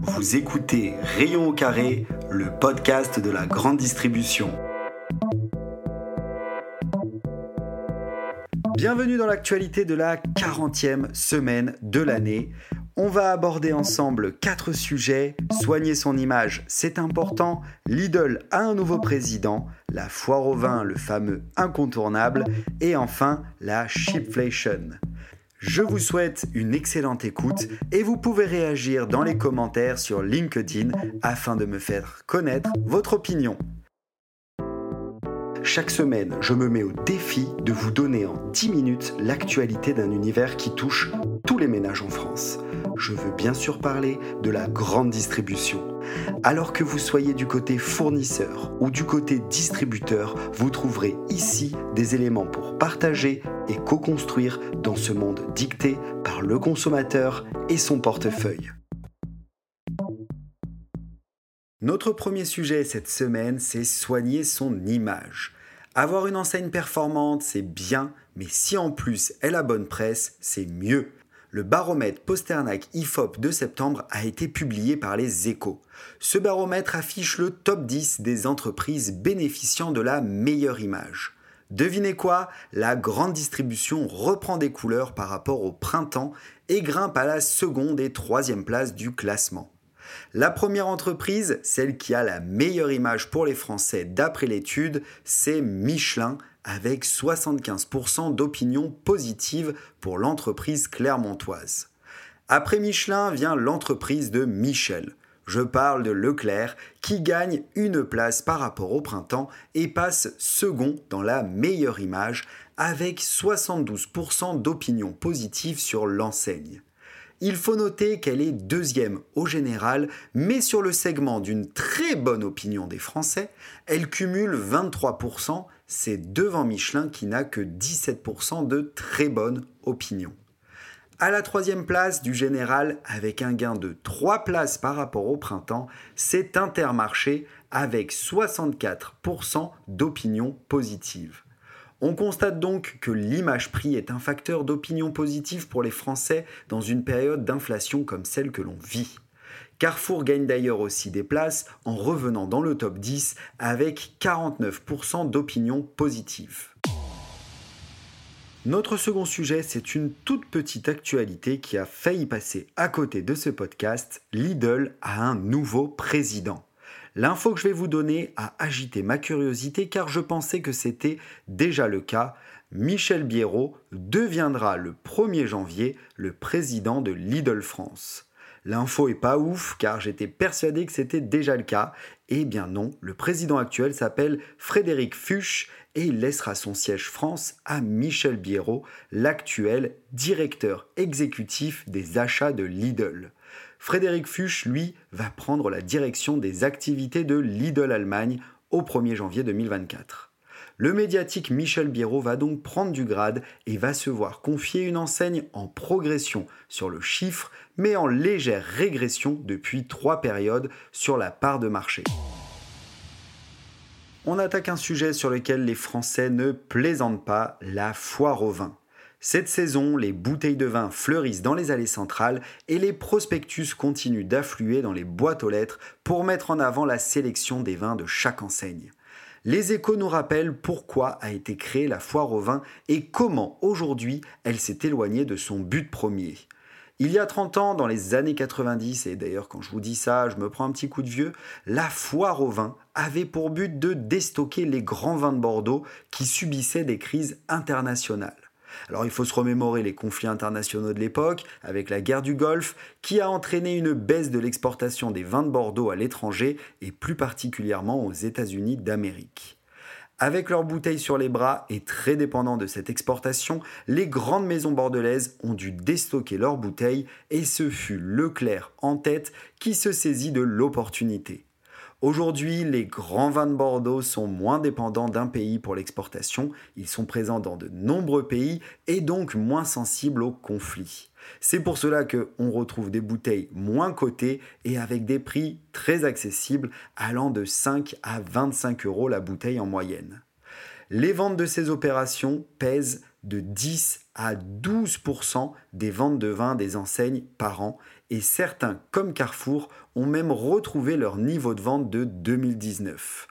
Vous écoutez Rayon au carré, le podcast de la grande distribution. Bienvenue dans l'actualité de la 40e semaine de l'année. On va aborder ensemble quatre sujets. Soigner son image, c'est important. Lidl a un nouveau président. La foire au vin, le fameux incontournable. Et enfin, la shipflation. Je vous souhaite une excellente écoute et vous pouvez réagir dans les commentaires sur LinkedIn afin de me faire connaître votre opinion. Chaque semaine, je me mets au défi de vous donner en 10 minutes l'actualité d'un univers qui touche tous les ménages en France. Je veux bien sûr parler de la grande distribution. Alors que vous soyez du côté fournisseur ou du côté distributeur, vous trouverez ici des éléments pour partager et co-construire dans ce monde dicté par le consommateur et son portefeuille. Notre premier sujet cette semaine, c'est soigner son image. Avoir une enseigne performante, c'est bien, mais si en plus elle a bonne presse, c'est mieux. Le baromètre Posternac IFOP de septembre a été publié par les échos. Ce baromètre affiche le top 10 des entreprises bénéficiant de la meilleure image. Devinez quoi? La grande distribution reprend des couleurs par rapport au printemps et grimpe à la seconde et troisième place du classement. La première entreprise, celle qui a la meilleure image pour les Français d'après l'étude, c'est Michelin avec 75% d'opinion positive pour l'entreprise clermontoise. Après Michelin vient l'entreprise de Michel. Je parle de Leclerc qui gagne une place par rapport au printemps et passe second dans la meilleure image avec 72% d'opinion positive sur l'enseigne. Il faut noter qu'elle est deuxième au général, mais sur le segment d'une très bonne opinion des Français, elle cumule 23%, c'est devant Michelin qui n'a que 17% de très bonne opinion. À la troisième place du général, avec un gain de 3 places par rapport au printemps, c'est Intermarché avec 64% d'opinion positive. On constate donc que l'image prix est un facteur d'opinion positive pour les Français dans une période d'inflation comme celle que l'on vit. Carrefour gagne d'ailleurs aussi des places en revenant dans le top 10 avec 49% d'opinion positive. Notre second sujet, c'est une toute petite actualité qui a failli passer à côté de ce podcast. Lidl a un nouveau président. L'info que je vais vous donner a agité ma curiosité car je pensais que c'était déjà le cas. Michel Biérot deviendra le 1er janvier le président de Lidl France. L'info est pas ouf car j'étais persuadé que c'était déjà le cas. Eh bien non, le président actuel s'appelle Frédéric Fuchs et il laissera son siège France à Michel Biérot, l'actuel directeur exécutif des achats de Lidl. Frédéric Fuchs, lui, va prendre la direction des activités de Lidl Allemagne au 1er janvier 2024. Le médiatique Michel Biérot va donc prendre du grade et va se voir confier une enseigne en progression sur le chiffre, mais en légère régression depuis trois périodes sur la part de marché. On attaque un sujet sur lequel les Français ne plaisantent pas, la foire au vin. Cette saison, les bouteilles de vin fleurissent dans les allées centrales et les prospectus continuent d'affluer dans les boîtes aux lettres pour mettre en avant la sélection des vins de chaque enseigne. Les échos nous rappellent pourquoi a été créée la foire au vin et comment aujourd'hui elle s'est éloignée de son but premier. Il y a 30 ans, dans les années 90, et d'ailleurs quand je vous dis ça, je me prends un petit coup de vieux, la foire au vin avait pour but de déstocker les grands vins de Bordeaux qui subissaient des crises internationales. Alors il faut se remémorer les conflits internationaux de l'époque, avec la guerre du Golfe, qui a entraîné une baisse de l'exportation des vins de Bordeaux à l'étranger, et plus particulièrement aux États-Unis d'Amérique. Avec leurs bouteilles sur les bras et très dépendants de cette exportation, les grandes maisons bordelaises ont dû déstocker leurs bouteilles et ce fut Leclerc en tête qui se saisit de l'opportunité. Aujourd'hui, les grands vins de Bordeaux sont moins dépendants d'un pays pour l'exportation, ils sont présents dans de nombreux pays et donc moins sensibles aux conflits. C'est pour cela qu'on retrouve des bouteilles moins cotées et avec des prix très accessibles allant de 5 à 25 euros la bouteille en moyenne. Les ventes de ces opérations pèsent de 10 à 12% des ventes de vin des enseignes par an et certains, comme Carrefour, ont même retrouvé leur niveau de vente de 2019.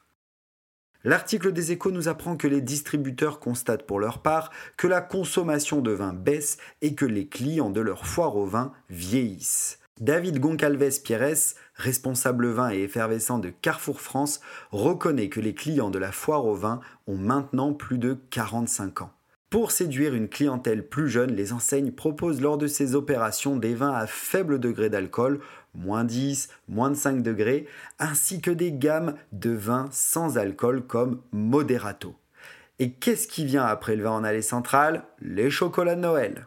L'article des échos nous apprend que les distributeurs constatent pour leur part que la consommation de vin baisse et que les clients de leur foire au vin vieillissent. David Goncalves Pierres, responsable vin et effervescent de Carrefour France, reconnaît que les clients de la foire au vin ont maintenant plus de 45 ans. Pour séduire une clientèle plus jeune, les enseignes proposent lors de ces opérations des vins à faible degré d'alcool, moins 10, moins de 5 degrés, ainsi que des gammes de vins sans alcool comme Moderato. Et qu'est-ce qui vient après le vin en allée centrale? Les chocolats de Noël.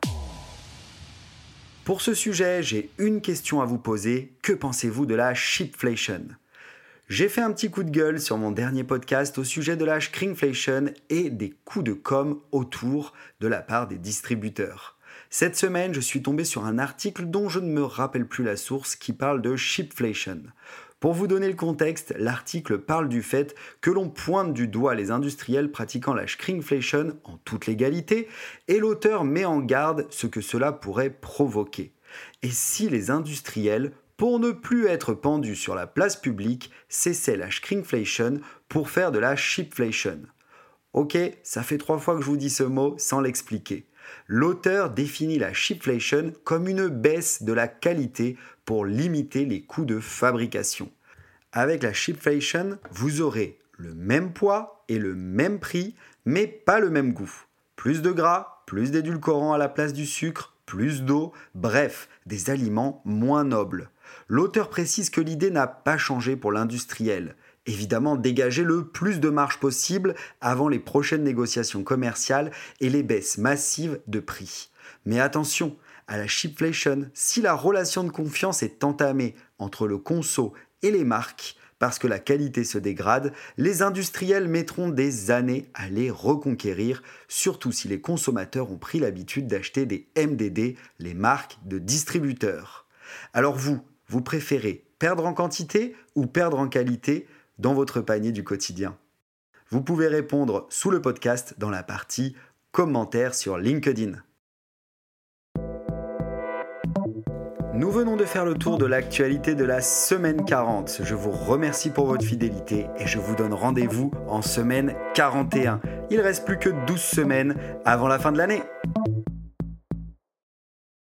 Pour ce sujet, j'ai une question à vous poser. Que pensez-vous de la shipflation j'ai fait un petit coup de gueule sur mon dernier podcast au sujet de la shrinkflation et des coups de com autour de la part des distributeurs. Cette semaine, je suis tombé sur un article dont je ne me rappelle plus la source qui parle de shipflation. Pour vous donner le contexte, l'article parle du fait que l'on pointe du doigt les industriels pratiquant la shrinkflation en toute légalité et l'auteur met en garde ce que cela pourrait provoquer. Et si les industriels pour ne plus être pendu sur la place publique, cessait la shrinkflation pour faire de la shipflation. Ok, ça fait trois fois que je vous dis ce mot sans l'expliquer. L'auteur définit la shipflation comme une baisse de la qualité pour limiter les coûts de fabrication. Avec la shipflation, vous aurez le même poids et le même prix, mais pas le même goût. Plus de gras, plus d'édulcorants à la place du sucre, plus d'eau, bref, des aliments moins nobles. L'auteur précise que l'idée n'a pas changé pour l'industriel. Évidemment, dégager le plus de marge possible avant les prochaines négociations commerciales et les baisses massives de prix. Mais attention, à la shipflation, si la relation de confiance est entamée entre le conso et les marques, parce que la qualité se dégrade, les industriels mettront des années à les reconquérir, surtout si les consommateurs ont pris l'habitude d'acheter des MDD, les marques de distributeurs. Alors vous, vous préférez perdre en quantité ou perdre en qualité dans votre panier du quotidien? Vous pouvez répondre sous le podcast dans la partie commentaires sur LinkedIn. Nous venons de faire le tour de l'actualité de la semaine 40. Je vous remercie pour votre fidélité et je vous donne rendez-vous en semaine 41. Il reste plus que 12 semaines avant la fin de l'année.